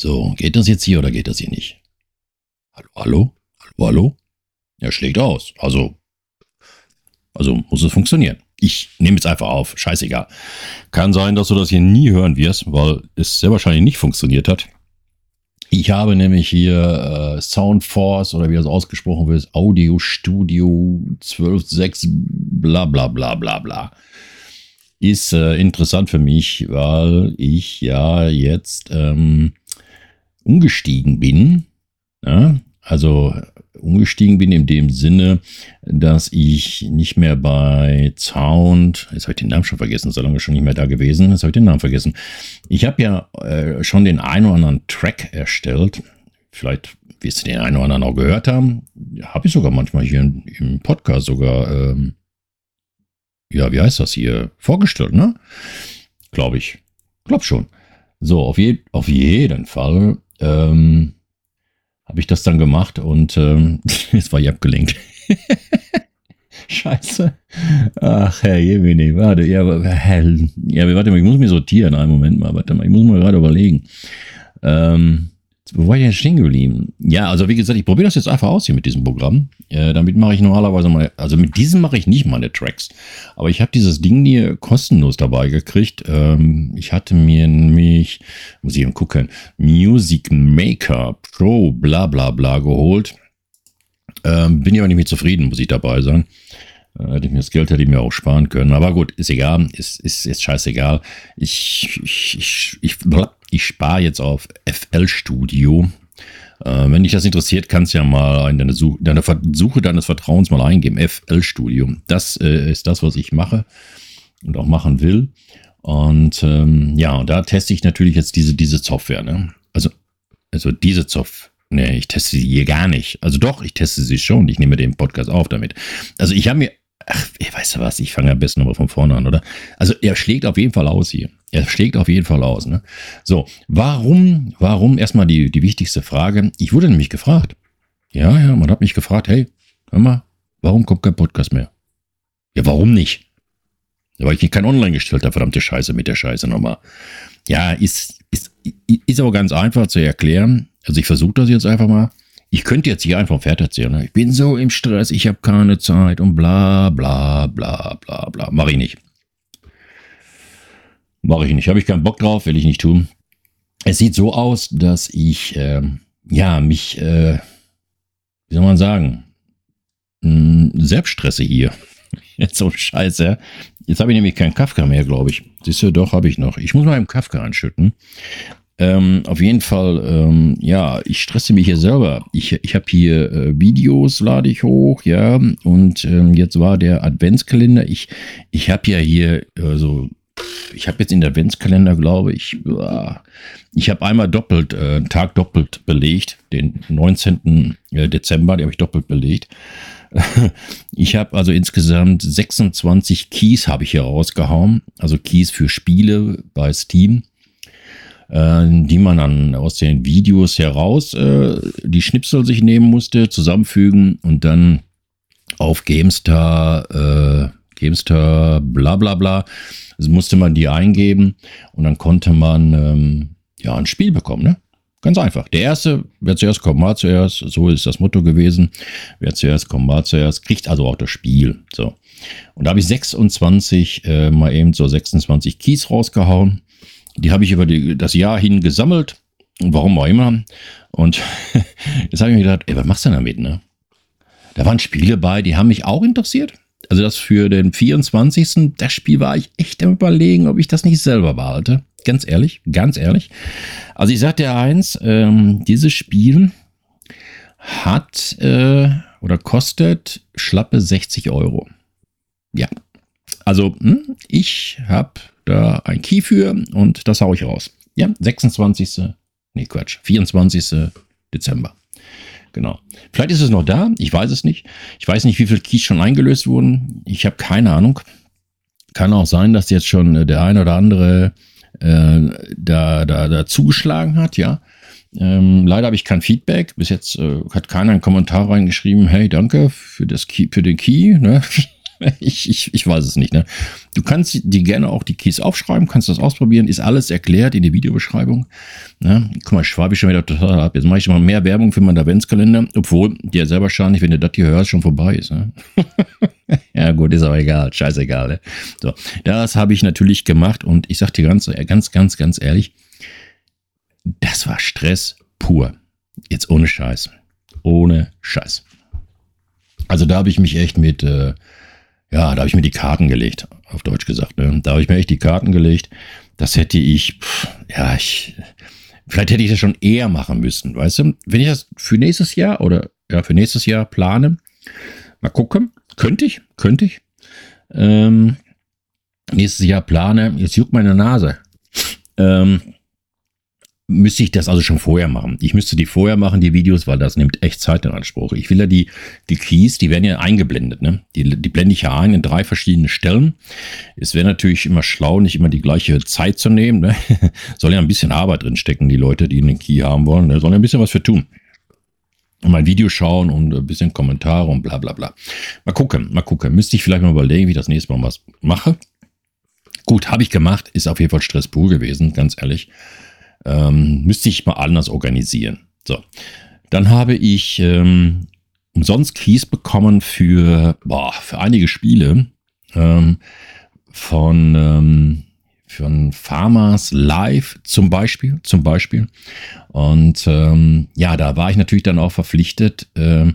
So, geht das jetzt hier oder geht das hier nicht? Hallo, hallo? Hallo, hallo? Er schlägt aus. Also, also muss es funktionieren. Ich nehme jetzt einfach auf. Scheißegal. Kann sein, dass du das hier nie hören wirst, weil es sehr wahrscheinlich nicht funktioniert hat. Ich habe nämlich hier äh, Soundforce oder wie das ausgesprochen wird, Audio Studio 12.6 bla bla bla bla bla. Ist äh, interessant für mich, weil ich ja jetzt ähm, umgestiegen bin. Ja? Also umgestiegen bin in dem Sinne, dass ich nicht mehr bei Sound, jetzt habe ich den Namen schon vergessen, so lange schon nicht mehr da gewesen, jetzt habe ich den Namen vergessen. Ich habe ja äh, schon den einen oder anderen Track erstellt, vielleicht wirst du den einen oder anderen auch gehört haben, habe ich sogar manchmal hier im, Podcast sogar, ähm, ja, wie heißt das hier, vorgestellt, ne? Glaube ich, glaube schon. So, auf, je, auf jeden Fall ähm, habe ich das dann gemacht und ähm, jetzt war ich abgelenkt. Scheiße. Ach, Herr Jemini, warte, ja, ja, warte mal, ich muss mich sortieren. Einen Moment mal, warte mal, ich muss mal gerade überlegen. Ähm, wo war ich denn stehen geblieben? Ja, also wie gesagt, ich probiere das jetzt einfach aus hier mit diesem Programm. Äh, damit mache ich normalerweise mal, also mit diesem mache ich nicht meine Tracks. Aber ich habe dieses Ding hier kostenlos dabei gekriegt. Ähm, ich hatte mir nämlich, muss ich mal gucken, Music Maker Pro bla bla bla geholt. Ähm, bin ich aber nicht mehr zufrieden, muss ich dabei sagen. Äh, hätte ich mir das Geld hätte ich mir auch sparen können. Aber gut, ist egal, ist, ist, ist scheißegal. Ich, ich, ich, ich, ich spare jetzt auf FL Studio. Äh, wenn dich das interessiert, kannst du ja mal in deine Suche, deine Suche deines Vertrauens mal eingeben. FL Studio. Das äh, ist das, was ich mache und auch machen will. Und ähm, ja, da teste ich natürlich jetzt diese, diese Software. Ne? Also, also diese Software. Nee, ich teste sie hier gar nicht. Also doch, ich teste sie schon. Ich nehme den Podcast auf damit. Also ich habe mir Ach, weißt du was, ich fange am besten nochmal von vorne an, oder? Also er schlägt auf jeden Fall aus hier. Er schlägt auf jeden Fall aus. Ne? So, warum, warum, erstmal die, die wichtigste Frage. Ich wurde nämlich gefragt. Ja, ja, man hat mich gefragt, hey, hör mal, warum kommt kein Podcast mehr? Ja, warum nicht? Ja, weil ich kein Online gestellt habe, verdammte Scheiße mit der Scheiße nochmal. Ja, ist, ist, ist aber ganz einfach zu erklären. Also ich versuche das jetzt einfach mal. Ich könnte jetzt hier einfach fertig erzählen. Ne? Ich bin so im Stress, ich habe keine Zeit und bla bla bla bla bla. Mach ich nicht. Mache ich nicht. Habe ich keinen Bock drauf, will ich nicht tun. Es sieht so aus, dass ich, äh, ja, mich, äh, wie soll man sagen, hm, selbst stresse hier. Jetzt so scheiße. Jetzt habe ich nämlich keinen Kafka mehr, glaube ich. Siehst du, doch, habe ich noch. Ich muss mal im Kafka anschütten. Ähm, auf jeden Fall, ähm, ja, ich stresse mich hier selber. Ich, ich habe hier äh, Videos, lade ich hoch, ja, und ähm, jetzt war der Adventskalender. Ich, ich habe ja hier, also, ich habe jetzt in der Adventskalender, glaube ich, ich habe einmal doppelt, äh, Tag doppelt belegt, den 19. Äh, Dezember, den habe ich doppelt belegt. Ich habe also insgesamt 26 Keys habe ich hier rausgehauen, also Keys für Spiele bei Steam äh, die man dann aus den Videos heraus äh, die Schnipsel sich nehmen musste, zusammenfügen und dann auf Gamestar, äh, Gamestar, bla bla bla, also musste man die eingeben und dann konnte man ähm, ja ein Spiel bekommen, ne? Ganz einfach. Der erste, wer zuerst kommt, war zuerst. So ist das Motto gewesen. Wer zuerst kommt, war zuerst. Kriegt also auch das Spiel. So. Und da habe ich 26, äh, mal eben so 26 Keys rausgehauen. Die habe ich über die, das Jahr hin gesammelt. Warum auch immer. Und jetzt habe ich mir gedacht, ey, was machst du damit, ne? Da waren Spiele bei, die haben mich auch interessiert. Also das für den 24. Das Spiel war ich echt am überlegen, ob ich das nicht selber behalte. Ganz ehrlich, ganz ehrlich. Also ich sagte dir eins, ähm, dieses Spiel hat äh, oder kostet schlappe 60 Euro. Ja. Also hm, ich habe da ein Key für und das haue ich raus. Ja, 26. Nee, Quatsch. 24. Dezember. Genau. Vielleicht ist es noch da. Ich weiß es nicht. Ich weiß nicht, wie viele Keys schon eingelöst wurden. Ich habe keine Ahnung. Kann auch sein, dass jetzt schon äh, der ein oder andere äh, da, da, da zugeschlagen hat, ja. Ähm, leider habe ich kein Feedback. Bis jetzt äh, hat keiner einen Kommentar reingeschrieben, hey, danke für, das Key, für den Key. Ne? ich, ich, ich weiß es nicht. Ne? Du kannst dir gerne auch die Keys aufschreiben, kannst das ausprobieren, ist alles erklärt in der Videobeschreibung. Ne? Guck mal, schwabe ich schon wieder total ab. Jetzt mache ich mal mehr Werbung für meinen Adventskalender, obwohl der sehr wahrscheinlich, wenn du das hier hörst, schon vorbei ist. Ne? ja gut, ist aber egal, scheißegal. Ne? So, das habe ich natürlich gemacht und ich sage dir ganz, ganz, ganz, ganz ehrlich, das war Stress pur. Jetzt ohne Scheiß. Ohne Scheiß. Also da habe ich mich echt mit, äh, ja, da habe ich mir die Karten gelegt, auf Deutsch gesagt. Ne? Da habe ich mir echt die Karten gelegt. Das hätte ich, pff, ja, ich, vielleicht hätte ich das schon eher machen müssen, weißt du? Wenn ich das für nächstes Jahr oder ja, für nächstes Jahr plane, mal gucken, könnte ich, könnte ich. Ähm, nächstes Jahr plane, jetzt juckt meine Nase. Ähm, müsste ich das also schon vorher machen. Ich müsste die vorher machen, die Videos, weil das nimmt echt Zeit in Anspruch. Ich will ja die, die Keys, die werden ja eingeblendet, ne? Die, die blende ich ja ein in drei verschiedene Stellen. Es wäre natürlich immer schlau, nicht immer die gleiche Zeit zu nehmen, ne? Soll ja ein bisschen Arbeit drin stecken, die Leute, die einen Key haben wollen, ne? Sollen ja ein bisschen was für tun. Und mein Video schauen und ein bisschen Kommentare und bla bla bla. Mal gucken, mal gucken. Müsste ich vielleicht mal überlegen, wie ich das nächste Mal was mache. Gut, habe ich gemacht, ist auf jeden Fall Stress pur gewesen, ganz ehrlich. Ähm, müsste ich mal anders organisieren. So. Dann habe ich ähm, umsonst Keys bekommen für, boah, für einige Spiele ähm, von, ähm, von Farmers Live zum Beispiel, zum Beispiel. Und ähm, ja, da war ich natürlich dann auch verpflichtet, ähm,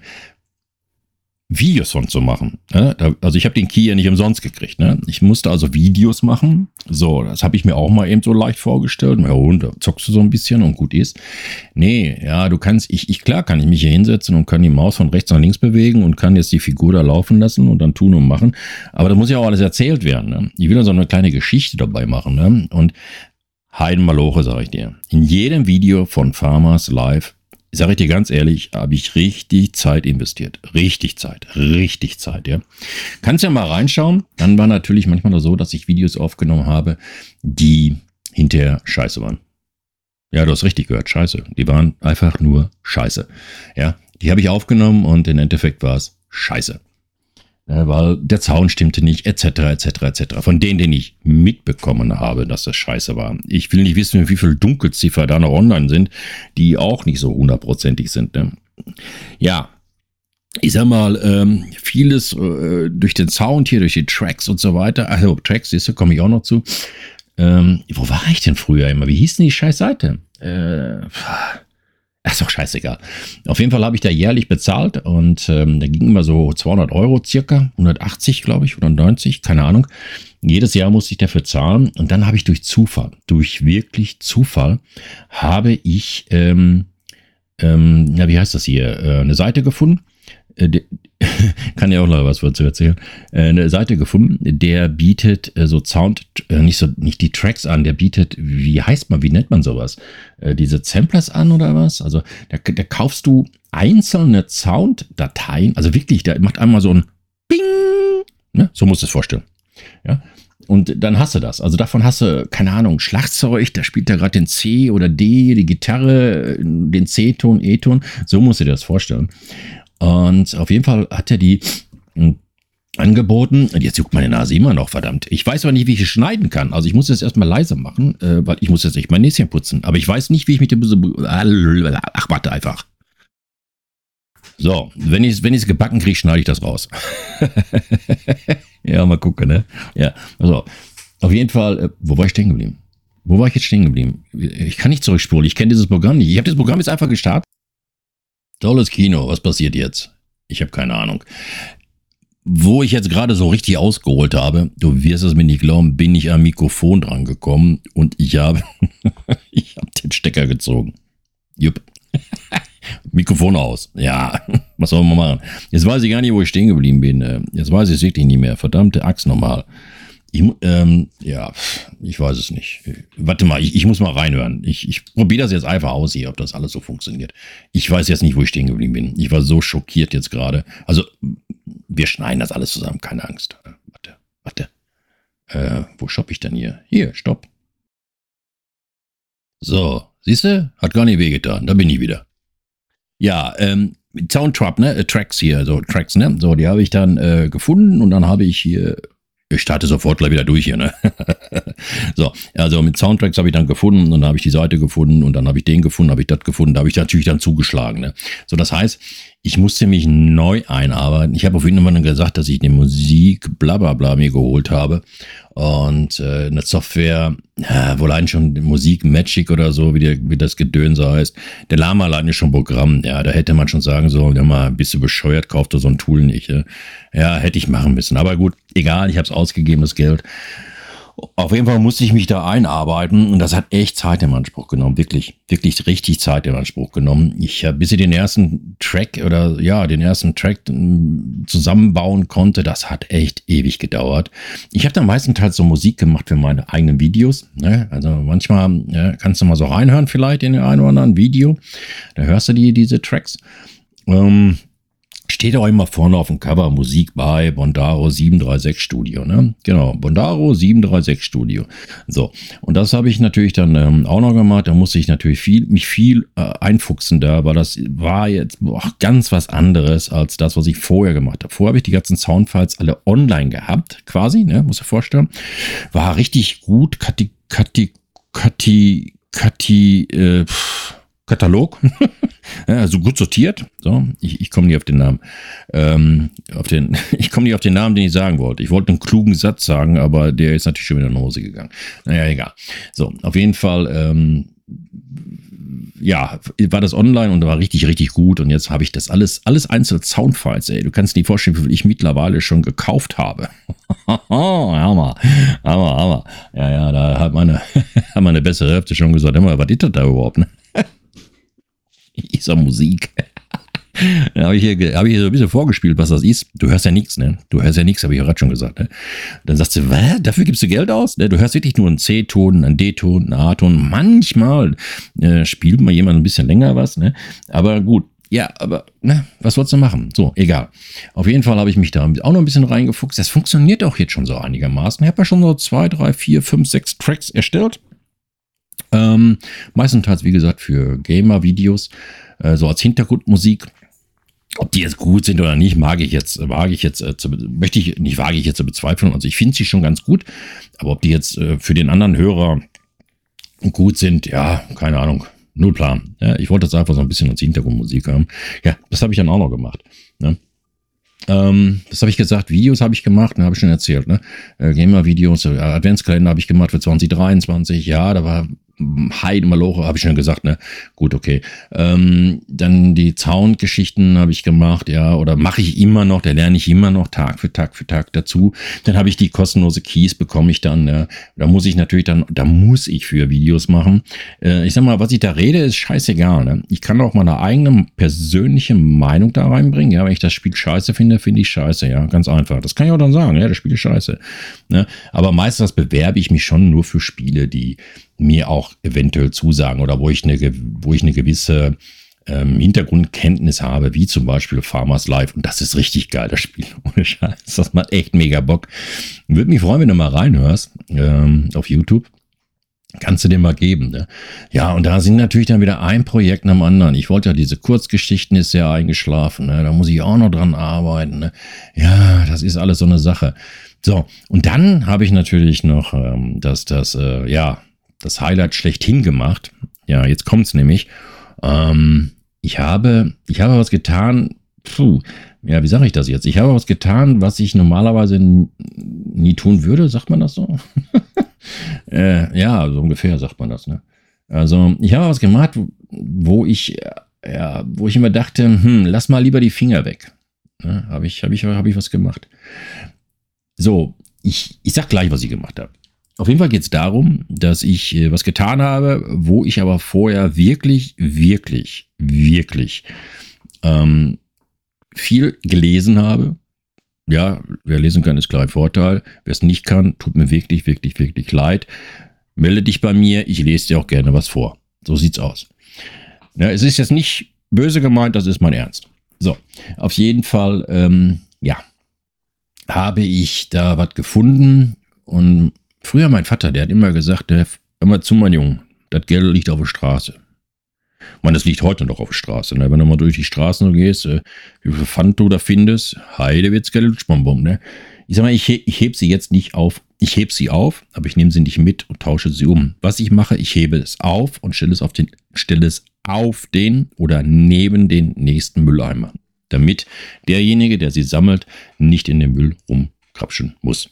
Videos von zu machen. Ne? Also ich habe den Key ja nicht umsonst gekriegt. Ne? Ich musste also Videos machen. So, das habe ich mir auch mal eben so leicht vorgestellt. Ja, und da zockst du so ein bisschen und gut ist. Nee, ja, du kannst, ich, ich klar kann ich mich hier hinsetzen und kann die Maus von rechts nach links bewegen und kann jetzt die Figur da laufen lassen und dann tun und machen. Aber da muss ja auch alles erzählt werden. Ne? Ich will also eine kleine Geschichte dabei machen. Ne? Und Heidenmaloche, sage ich dir. In jedem Video von Farmers Live sage ich dir ganz ehrlich, habe ich richtig Zeit investiert. Richtig Zeit, richtig Zeit, ja. Kannst ja mal reinschauen. Dann war natürlich manchmal so, dass ich Videos aufgenommen habe, die hinterher scheiße waren. Ja, du hast richtig gehört, scheiße. Die waren einfach nur scheiße. Ja, die habe ich aufgenommen und im Endeffekt war es scheiße. Weil der Zaun stimmte nicht, etc., etc., etc. Von denen, den ich mitbekommen habe, dass das scheiße war. Ich will nicht wissen, wie viele Dunkelziffer da noch online sind, die auch nicht so hundertprozentig sind. Ne? Ja, ich sag mal, ähm, vieles äh, durch den Sound hier, durch die Tracks und so weiter. Also Tracks, siehst du, komme ich auch noch zu. Ähm, wo war ich denn früher immer? Wie hieß denn die scheiß Seite? Äh, ist doch scheißegal. Auf jeden Fall habe ich da jährlich bezahlt und ähm, da ging immer so 200 Euro circa, 180 glaube ich oder 90, keine Ahnung. Jedes Jahr musste ich dafür zahlen und dann habe ich durch Zufall, durch wirklich Zufall, habe ich, ähm, ähm, ja, wie heißt das hier, äh, eine Seite gefunden. Äh, kann ja auch noch was dazu erzählen, äh, eine Seite gefunden, der bietet äh, so Sound, nicht so, nicht die Tracks an, der bietet, wie heißt man, wie nennt man sowas? Diese Samplers an oder was? Also da, da kaufst du einzelne Sounddateien, also wirklich, der macht einmal so ein Bing, ne? so musst du es vorstellen. Ja, und dann hast du das. Also davon hast du, keine Ahnung, Schlagzeug, da spielt er gerade den C oder D, die Gitarre, den C-Ton, E-Ton. So musst du dir das vorstellen. Und auf jeden Fall hat er die hm, angeboten. Und jetzt juckt meine Nase immer noch, verdammt. Ich weiß aber nicht, wie ich es schneiden kann. Also ich muss jetzt erstmal leise machen, äh, weil ich muss jetzt nicht mein Näschen putzen. Aber ich weiß nicht, wie ich mich dem... Ach, warte einfach. So, wenn ich es wenn gebacken kriege, schneide ich das raus. ja, mal gucken, ne? Ja, also auf jeden Fall, äh, wo war ich stehen geblieben? Wo war ich jetzt stehen geblieben? Ich kann nicht zurückspulen. Ich kenne dieses Programm nicht. Ich habe das Programm jetzt einfach gestartet. Tolles Kino, was passiert jetzt? Ich habe keine Ahnung. Wo ich jetzt gerade so richtig ausgeholt habe, du wirst es mir nicht glauben, bin ich am Mikrofon dran gekommen und ich habe, ich habe den Stecker gezogen. Jupp. Mikrofon aus. Ja, was soll man machen? Jetzt weiß ich gar nicht, wo ich stehen geblieben bin. Jetzt weiß ich es wirklich nicht mehr. Verdammte Axt nochmal. Ich, ähm, ja, ich weiß es nicht. Warte mal, ich, ich muss mal reinhören. Ich, ich probiere das jetzt einfach aus hier, ob das alles so funktioniert. Ich weiß jetzt nicht, wo ich stehen geblieben bin. Ich war so schockiert jetzt gerade. Also, wir schneiden das alles zusammen, keine Angst. Warte, warte. Äh, wo stopp ich denn hier? Hier, stopp. So, siehst du? Hat gar nicht wehgetan. Da bin ich wieder. Ja, ähm, Soundtrap, ne? Äh, Tracks hier, so Tracks, ne? So, die habe ich dann äh, gefunden und dann habe ich hier ich starte sofort gleich wieder durch hier, ne? so, also mit Soundtracks habe ich dann gefunden und dann habe ich die Seite gefunden und dann habe ich den gefunden, habe ich das gefunden, da habe ich natürlich dann zugeschlagen, ne? So, das heißt, ich musste mich neu einarbeiten. Ich habe auf jeden Fall gesagt, dass ich eine Musik blablabla bla bla mir geholt habe und äh, eine Software, ja, wohl allein schon Musik Magic oder so, wie, der, wie das Gedönse heißt. Der Lama allein ist schon Programm. Ja, da hätte man schon sagen sollen, ja mal, bist du bescheuert, kauft du so ein Tool nicht. Ja, ja hätte ich machen müssen. Aber gut, egal, ich habe es ausgegeben, das Geld. Auf jeden Fall musste ich mich da einarbeiten und das hat echt Zeit im Anspruch genommen. Wirklich, wirklich richtig Zeit im Anspruch genommen. Ich habe, bis ich den ersten Track oder ja, den ersten Track hm, zusammenbauen konnte, das hat echt ewig gedauert. Ich habe dann meistenteils so Musik gemacht für meine eigenen Videos. Ne? Also manchmal ja, kannst du mal so reinhören, vielleicht in ein oder anderen Video. Da hörst du die, diese Tracks. Ähm, Steht auch immer vorne auf dem Cover Musik bei Bondaro 736 Studio, ne? Genau, Bondaro 736 Studio. So, und das habe ich natürlich dann ähm, auch noch gemacht. Da musste ich natürlich viel, mich viel äh, einfuchsen da, weil das war jetzt boah, ganz was anderes als das, was ich vorher gemacht habe. Vorher habe ich die ganzen Soundfiles alle online gehabt, quasi, ne? Muss ich vorstellen. War richtig gut, Kati, Kati, Kati, Kati, äh, pff Katalog, also gut sortiert. So, ich, ich komme nicht auf den Namen. Ähm, auf den, ich komme nicht auf den Namen, den ich sagen wollte. Ich wollte einen klugen Satz sagen, aber der ist natürlich schon wieder in die Hose gegangen. Naja, egal. So, auf jeden Fall, ähm, ja, war das online und war richtig, richtig gut. Und jetzt habe ich das alles, alles einzelne Soundfiles, ey. Du kannst dir nicht vorstellen, wie viel ich mittlerweile schon gekauft habe. hammer, hammer, hammer. Ja, ja, da hat meine, hat meine bessere Hälfte schon gesagt, immer, was ist das da überhaupt, ne? Sag Musik. Dann habe ich, hier, hab ich hier so ein bisschen vorgespielt, was das ist. Du hörst ja nichts, ne? Du hörst ja nichts, habe ich gerade schon gesagt. Ne? Dann sagst du, was? Dafür gibst du Geld aus? Ne? Du hörst wirklich nur einen C-Ton, einen D-Ton, einen A-Ton. Manchmal äh, spielt mal jemand ein bisschen länger was, ne? Aber gut, ja, aber ne, was wolltest du machen? So, egal. Auf jeden Fall habe ich mich da auch noch ein bisschen reingefuchst. Das funktioniert auch jetzt schon so einigermaßen. Ich habe ja schon so zwei, drei, vier, fünf, sechs Tracks erstellt. Ähm, meistenteils, wie gesagt, für Gamer-Videos, äh, so als Hintergrundmusik. Ob die jetzt gut sind oder nicht, mag ich jetzt, wage ich jetzt, äh, zu, möchte ich nicht, wage ich jetzt zu bezweifeln. Also ich finde sie schon ganz gut, aber ob die jetzt äh, für den anderen Hörer gut sind, ja, keine Ahnung, null Plan. Ja, ich wollte das einfach so ein bisschen als Hintergrundmusik haben. Ja, das habe ich dann auch noch gemacht. Ne? Ähm, das habe ich gesagt, Videos habe ich gemacht, ne, habe ich schon erzählt, ne? Äh, Gamer-Videos, äh, Adventskalender habe ich gemacht für 2023, ja, da war Heide Maloche, habe ich schon gesagt, ne? Gut, okay. Ähm, dann die Soundgeschichten habe ich gemacht, ja, oder mache ich immer noch, da lerne ich immer noch Tag für Tag für Tag dazu. Dann habe ich die kostenlose Keys, bekomme ich dann, ne? Da muss ich natürlich dann, da muss ich für Videos machen. Äh, ich sag mal, was ich da rede, ist scheißegal, ne? Ich kann auch meine eigene persönliche Meinung da reinbringen, ja. Wenn ich das Spiel scheiße finde, finde ich scheiße, ja. Ganz einfach. Das kann ich auch dann sagen, ja, das Spiel ist scheiße. Ne? Aber meistens bewerbe ich mich schon nur für Spiele, die mir auch eventuell zusagen oder wo ich eine, wo ich eine gewisse ähm, Hintergrundkenntnis habe, wie zum Beispiel Farmers Life. Und das ist richtig geil, das Spiel. Ohne Scheiß. Das macht echt mega Bock. Würde mich freuen, wenn du mal reinhörst ähm, auf YouTube. Kannst du dir mal geben. Ne? Ja, und da sind natürlich dann wieder ein Projekt nach dem anderen. Ich wollte ja diese Kurzgeschichten ist sehr eingeschlafen. Ne? Da muss ich auch noch dran arbeiten. Ne? Ja, das ist alles so eine Sache. So, und dann habe ich natürlich noch ähm, das, das, äh, ja, das Highlight schlechthin gemacht. Ja, jetzt kommt's nämlich. Ähm, ich habe, ich habe was getan. Puh, ja, wie sage ich das jetzt? Ich habe was getan, was ich normalerweise nie tun würde. Sagt man das so? äh, ja, so ungefähr sagt man das. Ne? Also ich habe was gemacht, wo ich, ja, wo ich immer dachte, hm, lass mal lieber die Finger weg. Ne? Habe ich, habe ich, habe ich was gemacht. So, ich, ich sag gleich, was ich gemacht habe. Auf jeden Fall geht es darum, dass ich äh, was getan habe, wo ich aber vorher wirklich, wirklich, wirklich ähm, viel gelesen habe. Ja, wer lesen kann, ist klar ein Vorteil. Wer es nicht kann, tut mir wirklich, wirklich, wirklich leid. Melde dich bei mir, ich lese dir auch gerne was vor. So sieht's aus. Ja, es ist jetzt nicht böse gemeint, das ist mein Ernst. So, auf jeden Fall, ähm, ja, habe ich da was gefunden und Früher mein Vater, der hat immer gesagt, hör mal zu, mein Junge, das Geld liegt auf der Straße. Ich meine, das liegt heute noch auf der Straße. Ne? Wenn du mal durch die Straßen gehst, äh, wie viel Pfand du da findest, heide wird's keine Lutschbonbon. Ne? Ich sag mal, ich, ich heb sie jetzt nicht auf. Ich heb sie auf, aber ich nehme sie nicht mit und tausche sie um. Was ich mache, ich hebe es auf und stelle es auf den, stelle es auf den oder neben den nächsten Mülleimer. Damit derjenige, der sie sammelt, nicht in den Müll rumkrapschen muss.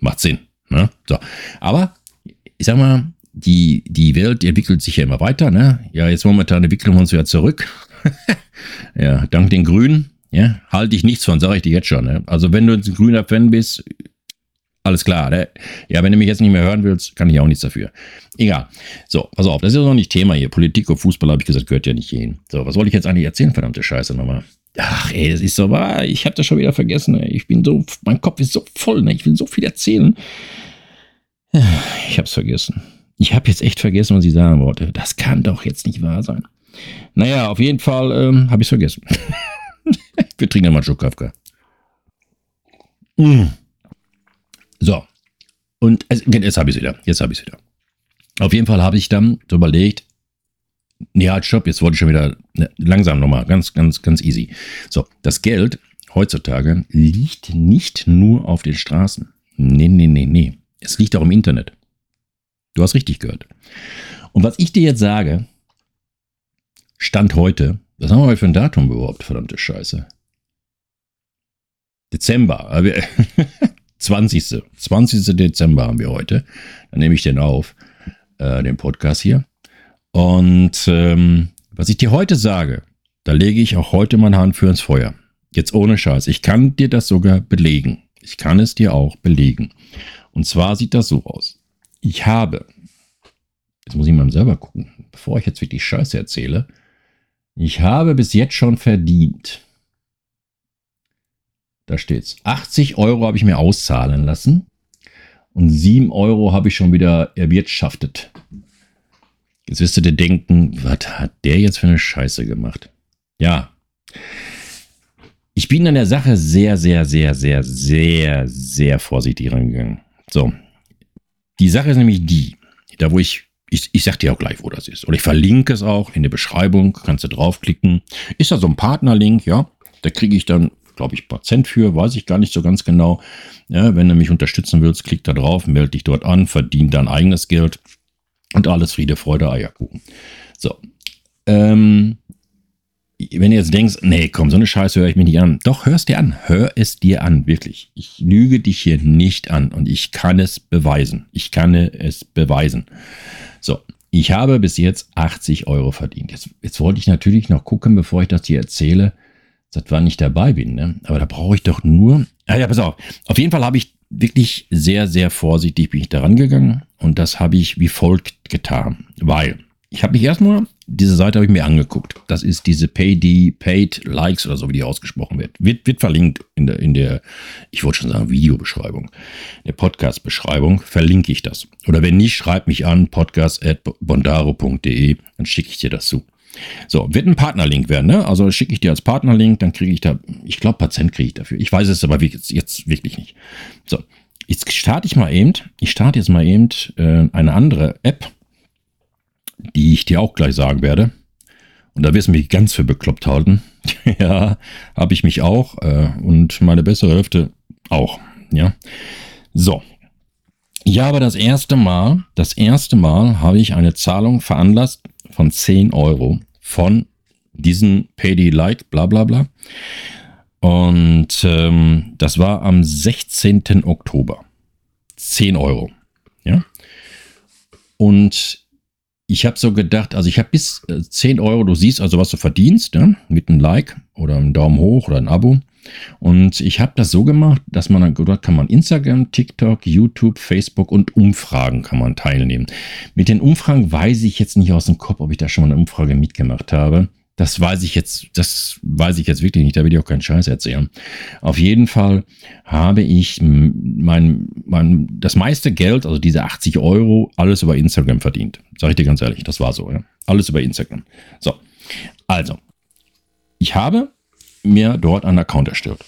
Macht Sinn. Ne? So. Aber ich sag mal, die, die Welt entwickelt sich ja immer weiter. Ne? Ja, jetzt momentan entwickeln wir uns ja zurück. ja, dank den Grünen. Ja, halte ich nichts von, sage ich dir jetzt schon. Ne? Also, wenn du ein grüner Fan bist, alles klar. Ne? Ja, wenn du mich jetzt nicht mehr hören willst, kann ich auch nichts dafür. Egal. So, pass auf, das ist ja noch nicht Thema hier. Politik und Fußball, habe ich gesagt, gehört ja nicht hin. So, was wollte ich jetzt eigentlich erzählen, verdammte Scheiße nochmal? Ach, ey, das ist so wahr. Ich habe das schon wieder vergessen. Ey. Ich bin so, mein Kopf ist so voll. Ne? Ich will so viel erzählen. Ich habe es vergessen. Ich habe jetzt echt vergessen, was ich sagen wollte. Das kann doch jetzt nicht wahr sein. Naja, auf jeden Fall ähm, habe ich es vergessen. Wir trinken mal einen Schluck Kafka. Mm. So. Und es, jetzt habe ich es wieder. Jetzt habe ich es wieder. Auf jeden Fall habe ich dann so überlegt, halt, stopp, jetzt wollte ich schon wieder ne, langsam nochmal, ganz, ganz, ganz easy. So, das Geld heutzutage liegt nicht nur auf den Straßen. Nee, nee, nee, nee. Es liegt auch im Internet. Du hast richtig gehört. Und was ich dir jetzt sage, Stand heute, was haben wir heute für ein Datum überhaupt, verdammte Scheiße? Dezember. 20. 20. Dezember haben wir heute. Dann nehme ich den auf, äh, den Podcast hier. Und ähm, was ich dir heute sage, da lege ich auch heute meine Hand für ins Feuer. Jetzt ohne Scheiß. Ich kann dir das sogar belegen. Ich kann es dir auch belegen. Und zwar sieht das so aus. Ich habe, jetzt muss ich mal selber gucken, bevor ich jetzt wirklich Scheiße erzähle, ich habe bis jetzt schon verdient. Da steht's. 80 Euro habe ich mir auszahlen lassen und 7 Euro habe ich schon wieder erwirtschaftet. Jetzt wirst du dir denken, was hat der jetzt für eine Scheiße gemacht? Ja. Ich bin an der Sache sehr, sehr, sehr, sehr, sehr, sehr vorsichtig rangegangen. So. Die Sache ist nämlich die, da wo ich, ich, ich sag dir auch gleich, wo das ist. Oder ich verlinke es auch in der Beschreibung, kannst du draufklicken. Ist da so ein Partnerlink, ja. Da kriege ich dann, glaube ich, Prozent für, weiß ich gar nicht so ganz genau. Ja, wenn du mich unterstützen willst, klick da drauf, melde dich dort an, verdien dein eigenes Geld und alles Friede, Freude, Eierkuchen. So. Ähm, wenn du jetzt denkst, nee, komm, so eine Scheiße höre ich mich nicht an. Doch, hör es dir an. Hör es dir an, wirklich. Ich lüge dich hier nicht an und ich kann es beweisen. Ich kann es beweisen. So, ich habe bis jetzt 80 Euro verdient. Jetzt, jetzt wollte ich natürlich noch gucken, bevor ich das dir erzähle, seit wann ich dabei bin. Ne? Aber da brauche ich doch nur. Ah ja, pass auf. Auf jeden Fall habe ich wirklich sehr, sehr vorsichtig bin ich daran gegangen und das habe ich wie folgt getan, weil ich habe mich erstmal, diese Seite habe ich mir angeguckt. Das ist diese Pay Paid Likes oder so, wie die ausgesprochen wird. Wird, wird verlinkt in der, in der, ich wollte schon sagen, Videobeschreibung, der Podcast-Beschreibung, verlinke ich das. Oder wenn nicht, schreib mich an, podcast.bondaro.de, dann schicke ich dir das zu. So, wird ein Partnerlink werden, ne? Also schicke ich dir als Partnerlink, dann kriege ich da, ich glaube, Patient kriege ich dafür. Ich weiß es aber jetzt, jetzt wirklich nicht. So, jetzt starte ich mal eben, ich starte jetzt mal eben äh, eine andere App die ich dir auch gleich sagen werde. Und da wirst du mich ganz für bekloppt halten. ja, habe ich mich auch äh, und meine bessere Hälfte auch. Ja, so. Ja, aber das erste Mal, das erste Mal habe ich eine Zahlung veranlasst von 10 Euro von diesen Payday Like, bla bla bla. Und ähm, das war am 16. Oktober. 10 Euro. Ja. Und ich habe so gedacht, also ich habe bis 10 äh, Euro, du siehst also, was du verdienst, ne? mit einem Like oder einem Daumen hoch oder ein Abo. Und ich habe das so gemacht, dass man, dort kann man Instagram, TikTok, YouTube, Facebook und Umfragen kann man teilnehmen. Mit den Umfragen weiß ich jetzt nicht aus dem Kopf, ob ich da schon mal eine Umfrage mitgemacht habe. Das weiß ich jetzt, das weiß ich jetzt wirklich nicht, da will ich auch keinen Scheiß erzählen. Auf jeden Fall habe ich mein, mein, das meiste Geld, also diese 80 Euro, alles über Instagram verdient. Sag ich dir ganz ehrlich, das war so, ja. Alles über Instagram. So. Also. Ich habe mir dort einen Account erstellt.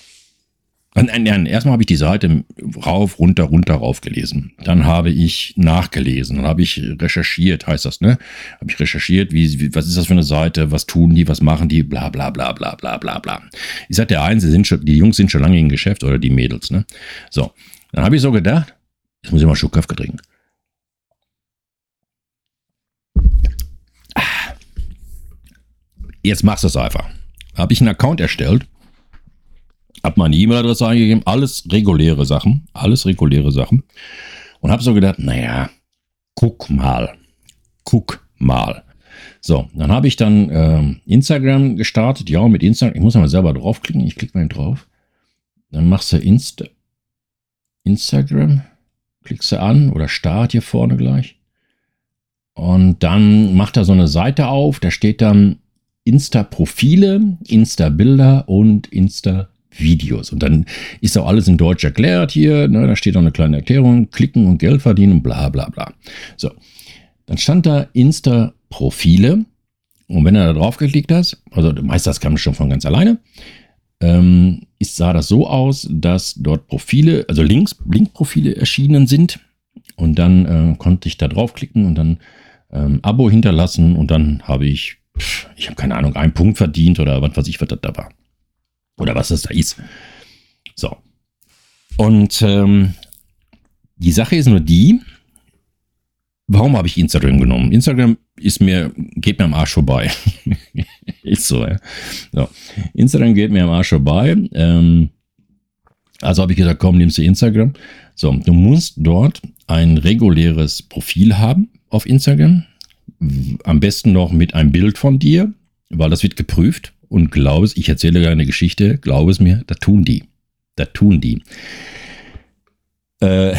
Nein, erstmal habe ich die Seite rauf, runter, runter, rauf gelesen. Dann habe ich nachgelesen. Dann habe ich recherchiert, heißt das, ne? Habe ich recherchiert, wie, wie, was ist das für eine Seite, was tun die, was machen die, bla bla bla bla bla bla bla. Ich sagte, der eins, sind schon, die Jungs sind schon lange im Geschäft oder die Mädels, ne? So. Dann habe ich so gedacht, jetzt muss ich mal Schubkaffee trinken. Ah. Jetzt machst du es einfach. Habe ich einen Account erstellt habe meine E-Mail-Adresse eingegeben, alles reguläre Sachen, alles reguläre Sachen. Und habe so gedacht, naja, guck mal, guck mal. So, dann habe ich dann äh, Instagram gestartet. Ja, mit Instagram, ich muss mal selber draufklicken. Ich klicke mal drauf. Dann machst du Insta Instagram, klickst du an oder Start hier vorne gleich. Und dann macht er so eine Seite auf, da steht dann Insta-Profile, Insta-Bilder und Insta Videos. Und dann ist auch alles in Deutsch erklärt hier. Ne? Da steht auch eine kleine Erklärung. Klicken und Geld verdienen, bla bla bla. So. Dann stand da Insta-Profile. Und wenn du da drauf geklickt hast, also meistens kam schon von ganz alleine, ähm, ist, sah das so aus, dass dort Profile, also Links, Link-Profile erschienen sind. Und dann äh, konnte ich da draufklicken und dann ähm, Abo hinterlassen. Und dann habe ich, ich habe keine Ahnung, einen Punkt verdient oder was weiß ich, was das da war. Oder was das da ist. So. Und ähm, die Sache ist nur die, warum habe ich Instagram genommen? Instagram ist mir, geht mir am Arsch vorbei. ist so, ja. So. Instagram geht mir am Arsch vorbei. Ähm, also habe ich gesagt, komm, nimmst du Instagram. So, du musst dort ein reguläres Profil haben auf Instagram. Am besten noch mit einem Bild von dir, weil das wird geprüft. Und glaube es, ich erzähle eine Geschichte, glaube es mir, da tun die. Da tun die. Äh,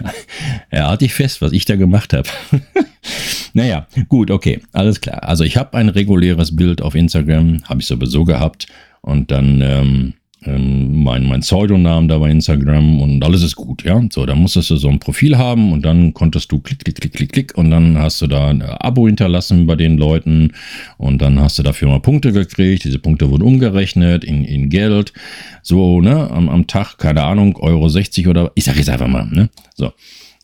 er hatte ich fest, was ich da gemacht habe. naja, gut, okay, alles klar. Also ich habe ein reguläres Bild auf Instagram, habe ich sowieso gehabt. Und dann ähm, mein, mein Pseudonamen da bei Instagram und alles ist gut, ja. So, dann musstest du so ein Profil haben und dann konntest du klick, klick, klick, klick, klick und dann hast du da ein Abo hinterlassen bei den Leuten und dann hast du dafür mal Punkte gekriegt. Diese Punkte wurden umgerechnet in, in Geld. So, ne, am, am Tag, keine Ahnung, Euro 60 oder, ich sag jetzt einfach mal, ne, so.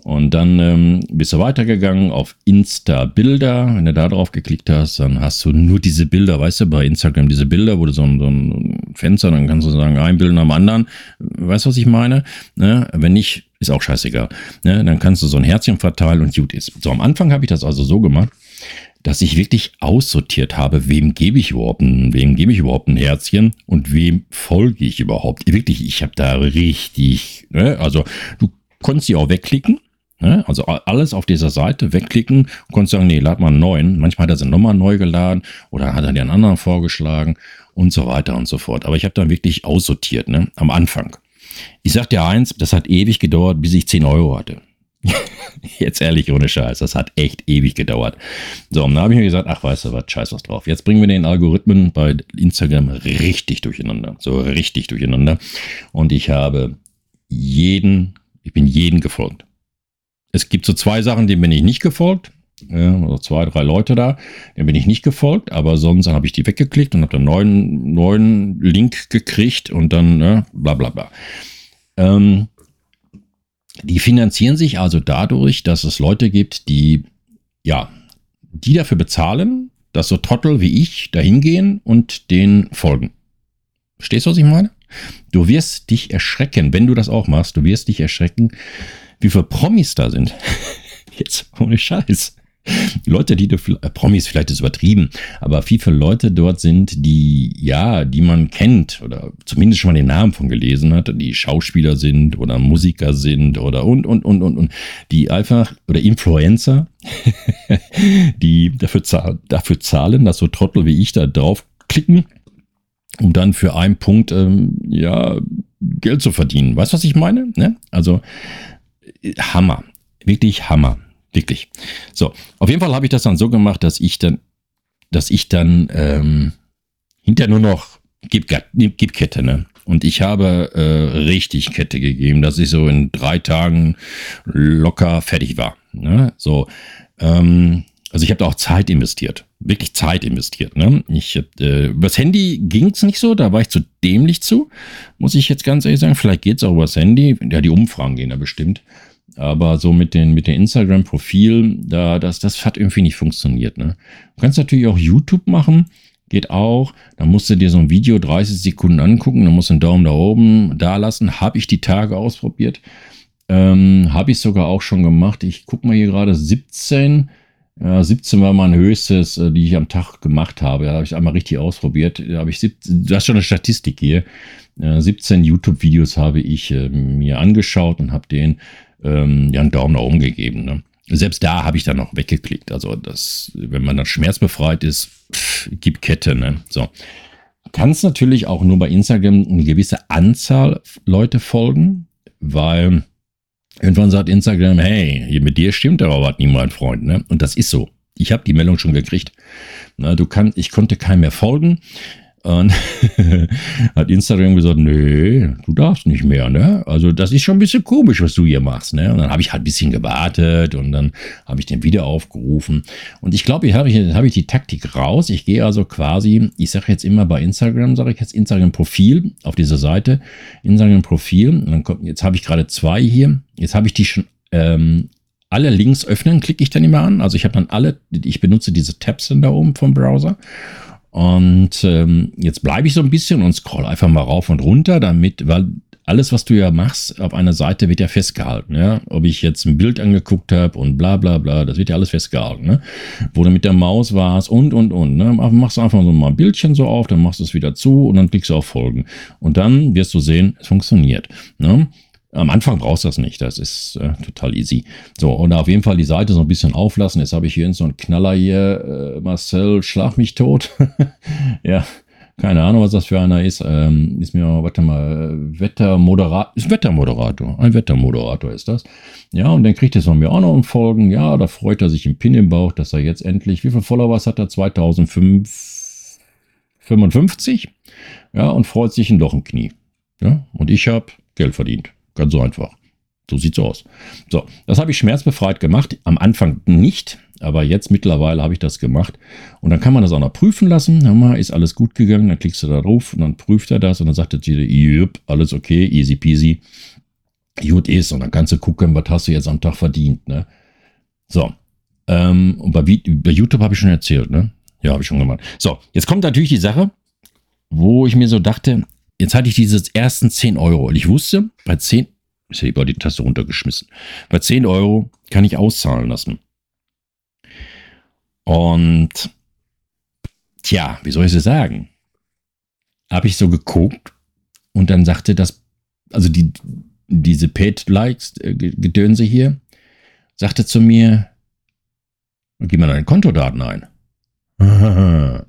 Und dann ähm, bist du weitergegangen auf Insta-Bilder. Wenn du da drauf geklickt hast, dann hast du nur diese Bilder, weißt du, bei Instagram diese Bilder, wo du so ein, so ein Fenster, dann kannst du sagen, ein Bild dem anderen. Weißt du, was ich meine? Ne? Wenn nicht, ist auch scheißegal. Ne? Dann kannst du so ein Herzchen verteilen und gut ist. So, am Anfang habe ich das also so gemacht, dass ich wirklich aussortiert habe, wem gebe ich überhaupt ein, wem gebe ich überhaupt ein Herzchen und wem folge ich überhaupt. Wirklich, ich habe da richtig, ne? also du konntest die auch wegklicken, Ne? Also alles auf dieser Seite wegklicken und konntest sagen, nee, lad mal einen neuen. Manchmal hat er sie nochmal neu geladen oder hat er dir einen anderen vorgeschlagen und so weiter und so fort. Aber ich habe dann wirklich aussortiert, ne? am Anfang. Ich sag dir eins, das hat ewig gedauert, bis ich 10 Euro hatte. Jetzt ehrlich, ohne Scheiß, das hat echt ewig gedauert. So, und dann habe ich mir gesagt, ach, weißt du was, scheiß was drauf. Jetzt bringen wir den Algorithmen bei Instagram richtig durcheinander. So richtig durcheinander. Und ich habe jeden, ich bin jeden gefolgt es gibt so zwei Sachen, denen bin ich nicht gefolgt. Ja, also zwei, drei Leute da, denen bin ich nicht gefolgt, aber sonst habe ich die weggeklickt und habe einen neuen, neuen Link gekriegt und dann ne, bla bla bla. Ähm, die finanzieren sich also dadurch, dass es Leute gibt, die ja, die dafür bezahlen, dass so Trottel wie ich da hingehen und den folgen. Verstehst du, was ich meine? Du wirst dich erschrecken, wenn du das auch machst, du wirst dich erschrecken, wie viele Promis da sind. Jetzt ohne Scheiß. Leute, die du, äh, Promis vielleicht ist übertrieben, aber wie viele Leute dort sind, die, ja, die man kennt oder zumindest schon mal den Namen von gelesen hat, die Schauspieler sind oder Musiker sind oder und, und, und, und, und, die einfach, oder Influencer, die dafür, zahl, dafür zahlen, dass so Trottel wie ich da draufklicken, um dann für einen Punkt, ähm, ja, Geld zu verdienen. Weißt du, was ich meine? Ne? Also, Hammer. Wirklich Hammer. Wirklich. So, auf jeden Fall habe ich das dann so gemacht, dass ich dann, dass ich dann ähm, hinter nur noch gib, gib Kette, ne? Und ich habe äh, richtig Kette gegeben, dass ich so in drei Tagen locker fertig war. Ne? So, ähm, also ich habe da auch Zeit investiert. wirklich Zeit investiert. Ne? Ich, äh, übers Handy ging es nicht so, da war ich zu dämlich zu, muss ich jetzt ganz ehrlich sagen. Vielleicht geht es auch übers Handy. Ja, die Umfragen gehen da bestimmt. Aber so mit den, mit den Instagram-Profil, da, das, das hat irgendwie nicht funktioniert. Ne? Du kannst natürlich auch YouTube machen, geht auch. Da musst du dir so ein Video 30 Sekunden angucken, dann musst du einen Daumen da oben da lassen. Habe ich die Tage ausprobiert. Ähm, Habe ich sogar auch schon gemacht. Ich gucke mal hier gerade 17 ja, 17 war mein höchstes, äh, die ich am Tag gemacht habe. Da habe ich einmal richtig ausprobiert. Da habe ich 17, das ist schon eine Statistik hier. 17 YouTube-Videos habe ich äh, mir angeschaut und habe denen ähm, ja einen Daumen nach oben gegeben. Ne? Selbst da habe ich dann noch weggeklickt. Also das, wenn man dann schmerzbefreit ist, pff, gibt Kette. Ne? So. Kannst natürlich auch nur bei Instagram eine gewisse Anzahl Leute folgen, weil Irgendwann sagt Instagram, hey, mit dir stimmt aber was nie, mein Freund. Ne? Und das ist so. Ich habe die Meldung schon gekriegt. Na, du kann, ich konnte keinem mehr folgen. Und hat Instagram gesagt, nee, du darfst nicht mehr, ne? Also das ist schon ein bisschen komisch, was du hier machst, ne? Und dann habe ich halt ein bisschen gewartet und dann habe ich den wieder aufgerufen. Und ich glaube, hier habe ich, hab ich die Taktik raus. Ich gehe also quasi, ich sage jetzt immer bei Instagram, sage ich jetzt Instagram-Profil auf dieser Seite, Instagram-Profil. Und dann kommt, jetzt habe ich gerade zwei hier. Jetzt habe ich die schon ähm, alle Links öffnen, klicke ich dann immer an. Also ich habe dann alle, ich benutze diese Tabs dann da oben vom Browser und ähm, jetzt bleibe ich so ein bisschen und scroll einfach mal rauf und runter, damit, weil alles, was du ja machst, auf einer Seite wird ja festgehalten. Ja? Ob ich jetzt ein Bild angeguckt habe und bla bla bla, das wird ja alles festgehalten. Ne? Wo du mit der Maus warst und und und. Ne? Machst du einfach so mal ein Bildchen so auf, dann machst du es wieder zu und dann klickst du auf Folgen. Und dann wirst du sehen, es funktioniert. Ne? Am Anfang brauchst du das nicht, das ist äh, total easy. So, und auf jeden Fall die Seite so ein bisschen auflassen. Jetzt habe ich hier so einen Knaller hier, äh, Marcel, schlag mich tot. ja, keine Ahnung, was das für einer ist. Ähm, ist mir, warte mal, Wettermoderator, ist Wettermoderator. Ein Wettermoderator ist das. Ja, und dann kriegt er von mir auch noch ein Folgen. Ja, da freut er sich im Pin im Bauch, dass er jetzt endlich, wie viele Followers hat er? 2055. Ja, und freut sich ein Loch im Knie. Ja, und ich habe Geld verdient. Ganz so einfach. So sieht's aus. So, das habe ich schmerzbefreit gemacht. Am Anfang nicht, aber jetzt mittlerweile habe ich das gemacht. Und dann kann man das auch noch prüfen lassen. Mal, ist alles gut gegangen? Dann klickst du da drauf und dann prüft er das und dann sagt er dir, jupp, alles okay, easy peasy. Gut ist. Und dann kannst du gucken, was hast du jetzt am Tag verdient. Ne? So. Ähm, und bei, bei YouTube habe ich schon erzählt, ne? Ja, habe ich schon gemacht. So, jetzt kommt natürlich die Sache, wo ich mir so dachte, Jetzt hatte ich diese ersten 10 Euro und ich wusste, bei 10, ich habe über die Taste runtergeschmissen, bei 10 Euro kann ich auszahlen lassen. Und tja, wie soll ich es sagen? Habe ich so geguckt und dann sagte das, also die, diese Paid-Likes-Gedönse hier, sagte zu mir, gib mal deine Kontodaten ein.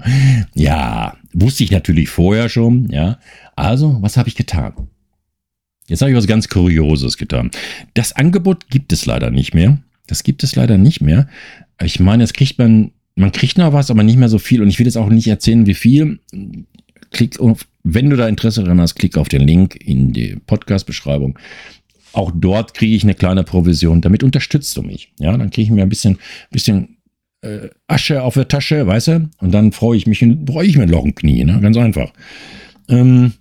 ja, wusste ich natürlich vorher schon, ja. Also, was habe ich getan? Jetzt habe ich was ganz Kurioses getan. Das Angebot gibt es leider nicht mehr. Das gibt es leider nicht mehr. Ich meine, jetzt kriegt man, man kriegt noch was, aber nicht mehr so viel. Und ich will jetzt auch nicht erzählen, wie viel. Klick auf, wenn du da Interesse dran hast, klick auf den Link in die Podcast-Beschreibung. Auch dort kriege ich eine kleine Provision. Damit unterstützt du mich. Ja, dann kriege ich mir ein bisschen, bisschen äh, Asche auf der Tasche, weißt du? Und dann freue ich mich und freue ich mir ein Loch im Knie, ne? Ganz einfach. Ähm,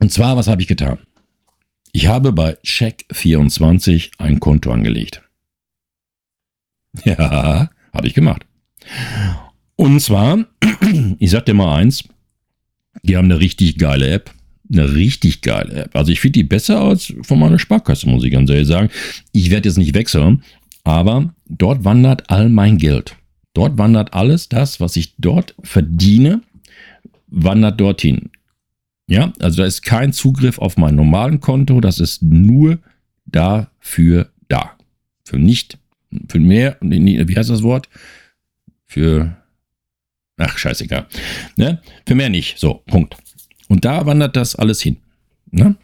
und zwar, was habe ich getan? Ich habe bei Check24 ein Konto angelegt. Ja, habe ich gemacht. Und zwar, ich sag dir mal eins, die haben eine richtig geile App. Eine richtig geile App. Also ich finde die besser als von meiner Sparkasse, muss ich ganz ehrlich sagen. Ich werde jetzt nicht wechseln, aber dort wandert all mein Geld. Dort wandert alles das, was ich dort verdiene, wandert dorthin. Ja, also da ist kein Zugriff auf mein normalen Konto, das ist nur dafür da. Für nicht, für mehr, wie heißt das Wort? Für, ach, scheißegal. Ne? Für mehr nicht. So, Punkt. Und da wandert das alles hin. Ne?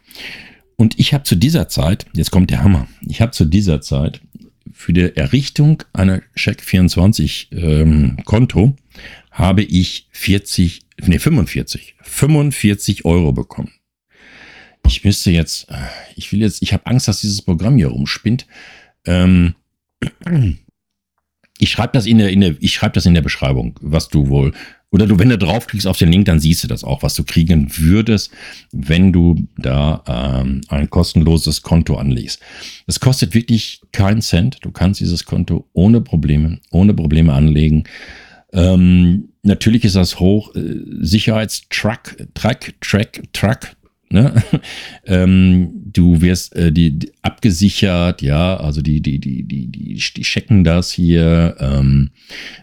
Und ich habe zu dieser Zeit, jetzt kommt der Hammer, ich habe zu dieser Zeit für die Errichtung einer Check24 ähm, Konto habe ich 40, nee, 45, 45 Euro bekommen. Ich müsste jetzt, ich will jetzt, ich habe Angst, dass dieses Programm hier rumspinnt. Ähm, ich schreibe das in der, in der, ich schreibe das in der Beschreibung, was du wohl, oder du, wenn du draufklickst auf den Link, dann siehst du das auch, was du kriegen würdest, wenn du da ähm, ein kostenloses Konto anlegst. Das kostet wirklich keinen Cent. Du kannst dieses Konto ohne Probleme, ohne Probleme anlegen. Ähm, natürlich ist das hoch äh, Sicherheitstruck, Track, Track, Track, Ne? ähm, du wirst äh, die, die, abgesichert, ja, also die, die, die, die, die, die checken das hier. Ähm,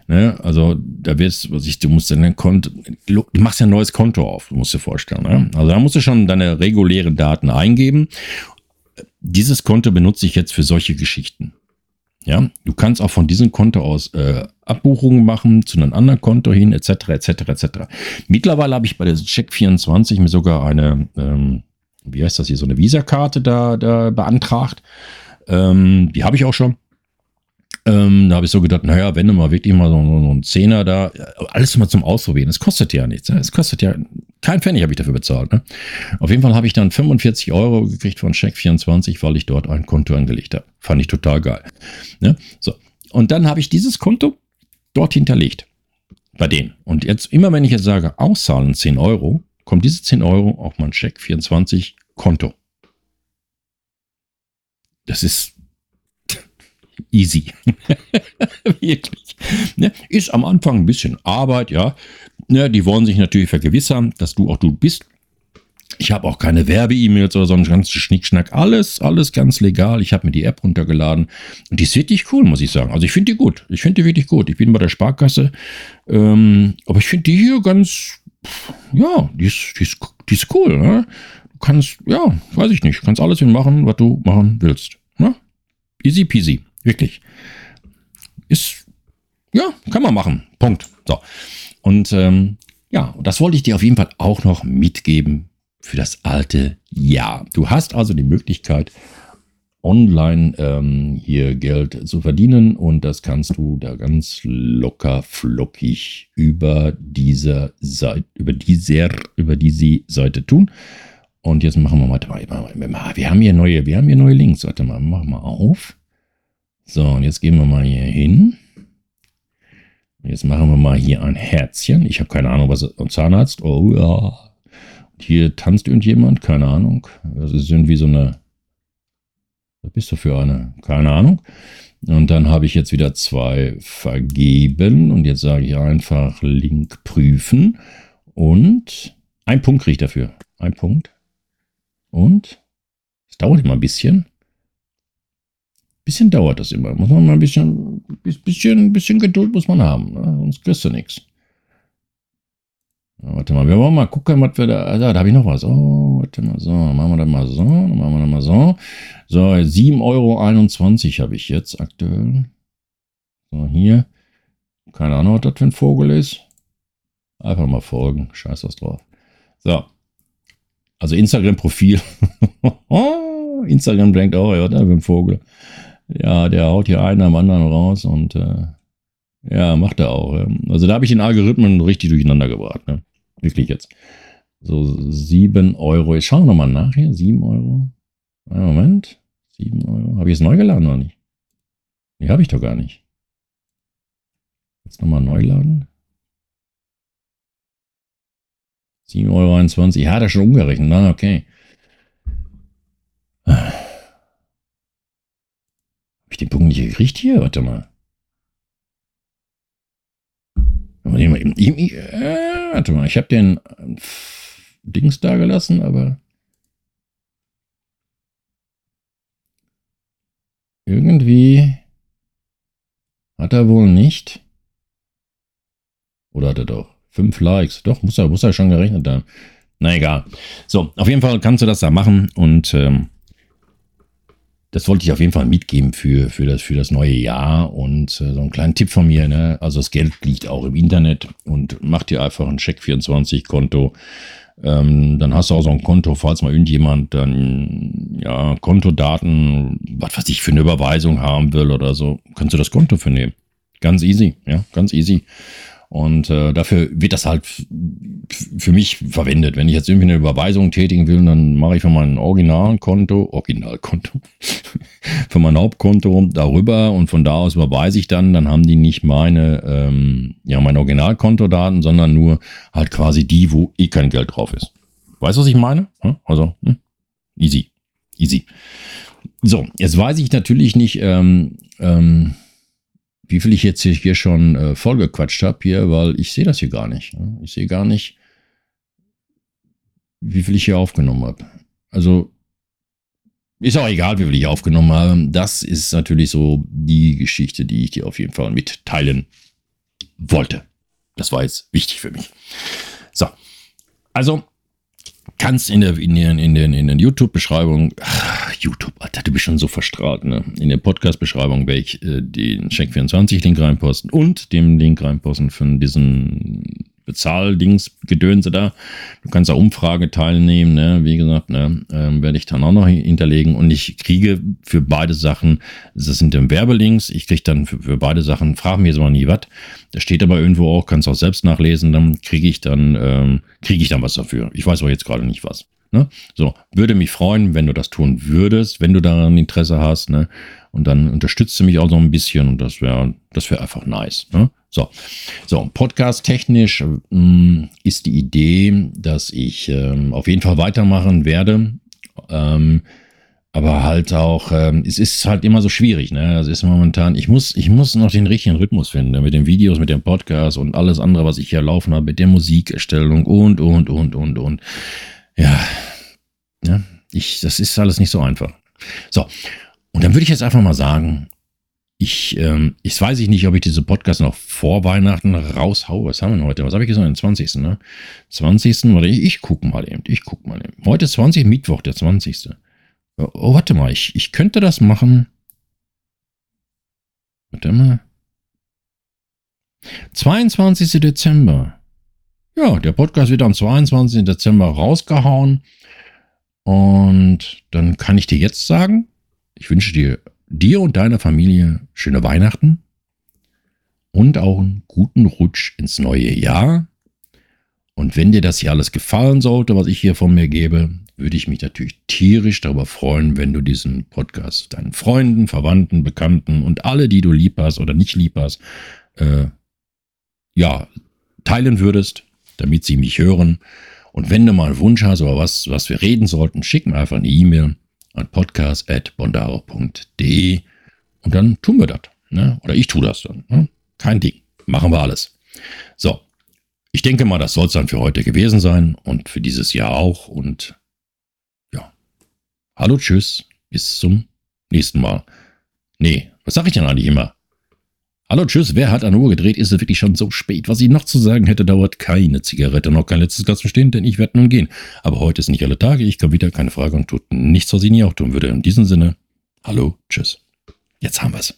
ne? Also da wirst was ich, du musst dann ein Konto, du machst ja ein neues Konto auf, du musst dir vorstellen. Ne? Also da musst du schon deine regulären Daten eingeben. Dieses Konto benutze ich jetzt für solche Geschichten. Ja, du kannst auch von diesem Konto aus äh, Abbuchungen machen zu einem anderen Konto hin, etc., etc., etc. Mittlerweile habe ich bei der Check24 mir sogar eine, ähm, wie heißt das hier, so eine Visa-Karte da, da beantragt. Ähm, die habe ich auch schon. Ähm, da habe ich so gedacht, naja, wenn du mal wirklich mal so, so einen Zehner da, alles mal zum Ausprobieren, das kostet ja nichts. Es kostet ja, kein Pfennig habe ich dafür bezahlt. Ne? Auf jeden Fall habe ich dann 45 Euro gekriegt von Check24, weil ich dort ein Konto angelegt habe. Fand ich total geil. Ne? So. Und dann habe ich dieses Konto dort hinterlegt. Bei denen. Und jetzt, immer wenn ich jetzt sage, auszahlen 10 Euro, kommt diese 10 Euro auf mein Check24 Konto. Das ist easy. Wirklich. Ne? Ist am Anfang ein bisschen Arbeit, ja. Ne? Die wollen sich natürlich vergewissern, dass du auch du bist. Ich habe auch keine Werbe-E-Mails oder so einen ganzen Schnickschnack. Alles, alles ganz legal. Ich habe mir die App runtergeladen. Und die ist wirklich cool, muss ich sagen. Also ich finde die gut. Ich finde die wirklich gut. Ich bin bei der Sparkasse. Ähm, aber ich finde die hier ganz, ja, die ist, die ist, die ist cool. Ne? Du kannst, ja, weiß ich nicht, kannst alles machen, was du machen willst. Ne? Easy peasy. Wirklich. Ist, ja, kann man machen. Punkt. So. Und ähm, ja, das wollte ich dir auf jeden Fall auch noch mitgeben für das alte Jahr. Du hast also die Möglichkeit, online ähm, hier Geld zu verdienen und das kannst du da ganz locker flockig über diese Seite, über dieser, über diese Seite tun. Und jetzt machen wir, mal, wir haben hier neue, wir haben hier neue Links. Warte mal, mach mal auf. So, und jetzt gehen wir mal hier hin. Jetzt machen wir mal hier ein Herzchen. Ich habe keine Ahnung, was ein Zahnarzt. Oh ja. Hier tanzt irgendjemand, keine Ahnung. Das ist irgendwie so eine. Was bist du für eine? Keine Ahnung. Und dann habe ich jetzt wieder zwei vergeben. Und jetzt sage ich einfach Link prüfen. Und ein Punkt kriege ich dafür. Ein Punkt. Und es dauert immer ein bisschen bisschen dauert das immer. Muss man mal ein bisschen, bisschen, bisschen Geduld muss man haben, ne? sonst kriegst du nichts. Warte mal, wir wollen mal gucken, was wir da. Also, da habe ich noch was. Oh, warte mal, so, machen wir das mal so, dann machen wir das mal so. So, 7,21 Euro habe ich jetzt aktuell. So, hier. Keine Ahnung, was das für ein Vogel ist. Einfach mal folgen. Scheiß was drauf. So. Also Instagram-Profil. Instagram denkt auch, ja, da für ein Vogel. Ja, der haut hier einen am anderen raus und äh, ja, macht er auch. Also da habe ich den Algorithmen richtig durcheinander gebracht. Ne? Wirklich jetzt. So 7 Euro. Jetzt schauen nochmal nach hier. 7 Euro. Einen Moment. 7 Euro. Habe ich es neu geladen oder nicht? Nee, habe ich doch gar nicht. Jetzt nochmal neu laden. 7,21 Euro. Ja, hat er schon umgerechnet. Na, okay. Hab ich den Punkt nicht gekriegt hier? Warte mal. Äh, warte mal, ich habe den äh, Dings da gelassen, aber irgendwie hat er wohl nicht. Oder hat er doch? Fünf Likes. Doch, muss er, muss er schon gerechnet haben. Na egal. So, auf jeden Fall kannst du das da machen und ähm, das wollte ich auf jeden Fall mitgeben für, für, das, für das neue Jahr. Und äh, so einen kleinen Tipp von mir, ne? also das Geld liegt auch im Internet und mach dir einfach ein Check24-Konto. Ähm, dann hast du auch so ein Konto, falls mal irgendjemand dann ja Kontodaten, was weiß ich, für eine Überweisung haben will oder so, kannst du das Konto für nehmen. Ganz easy, ja, ganz easy. Und äh, dafür wird das halt für mich verwendet. Wenn ich jetzt irgendwie eine Überweisung tätigen will, dann mache ich von meinem Originalkonto, Originalkonto, von meinem Hauptkonto darüber und von da aus überweise ich dann. Dann haben die nicht meine, ähm, ja, meine Originalkontodaten, sondern nur halt quasi die, wo eh kein Geld drauf ist. Weißt du, was ich meine? Also, hm? easy. Easy. So, jetzt weiß ich natürlich nicht, ähm, ähm, wie viel ich jetzt hier schon äh, vollgequatscht habe hier, weil ich sehe das hier gar nicht. Ne? Ich sehe gar nicht, wie viel ich hier aufgenommen habe. Also ist auch egal, wie viel ich aufgenommen habe. Das ist natürlich so die Geschichte, die ich dir auf jeden Fall mitteilen wollte. Das war jetzt wichtig für mich. So, also kannst in der, in den, in den, in den YouTube-Beschreibung, YouTube, Alter, du bist schon so verstrahlt, ne? In der Podcast-Beschreibung werde ich äh, den Check24-Link reinposten und den Link reinposten von diesen Bezahldings, Gedönse da. Du kannst da Umfrage teilnehmen, ne? wie gesagt, ne? ähm, werde ich dann auch noch hinterlegen. Und ich kriege für beide Sachen, das sind dann Werbelinks, ich kriege dann für, für, beide Sachen, frag mir jetzt mal nie was. Da steht aber irgendwo auch, kannst auch selbst nachlesen, dann kriege ich dann, ähm, kriege ich dann was dafür. Ich weiß aber jetzt gerade nicht was. Ne? So, würde mich freuen, wenn du das tun würdest, wenn du daran Interesse hast, ne? Und dann unterstützt du mich auch so ein bisschen und das wäre, das wäre einfach nice. Ne? So, so podcast-technisch ähm, ist die Idee, dass ich ähm, auf jeden Fall weitermachen werde. Ähm, aber halt auch, ähm, es ist halt immer so schwierig, ne? Es ist momentan, ich muss, ich muss noch den richtigen Rhythmus finden, ne? mit den Videos, mit dem Podcast und alles andere, was ich hier laufen habe, mit der Musikerstellung und, und, und, und, und. Ja, ja, ich, das ist alles nicht so einfach. So, und dann würde ich jetzt einfach mal sagen, ich, ähm, ich weiß ich nicht, ob ich diese Podcast noch vor Weihnachten raushaue. Was haben wir denn heute? Was habe ich gesagt? Den 20. Ne? 20. Oder ich, ich gucke mal eben. Ich gucke mal eben. Heute ist 20. Mittwoch, der 20. Oh, oh, warte mal. Ich, ich könnte das machen. Warte mal. 22. Dezember. Ja, der Podcast wird am 22. Dezember rausgehauen. Und dann kann ich dir jetzt sagen, ich wünsche dir dir und deiner Familie schöne Weihnachten und auch einen guten Rutsch ins neue Jahr. Und wenn dir das hier alles gefallen sollte, was ich hier von mir gebe, würde ich mich natürlich tierisch darüber freuen, wenn du diesen Podcast deinen Freunden, Verwandten, Bekannten und alle, die du lieb hast oder nicht lieb hast, äh, ja, teilen würdest, damit sie mich hören. Und wenn du mal einen Wunsch hast oder was, was wir reden sollten, schick mir einfach eine E-Mail an podcast.bondaro.de und dann tun wir das. Ne? Oder ich tue das dann. Ne? Kein Ding. Machen wir alles. So. Ich denke mal, das soll es dann für heute gewesen sein und für dieses Jahr auch. Und ja. Hallo, tschüss. Bis zum nächsten Mal. Nee, was sage ich denn eigentlich immer? Hallo, tschüss, wer hat an Uhr gedreht? Ist es wirklich schon so spät? Was ich noch zu sagen hätte, dauert keine Zigarette, noch kein letztes Glas verstehen, denn ich werde nun gehen. Aber heute ist nicht alle Tage, ich komme wieder, keine Frage und tut nichts, was ich nie auch tun würde. In diesem Sinne, hallo, tschüss. Jetzt haben wir's.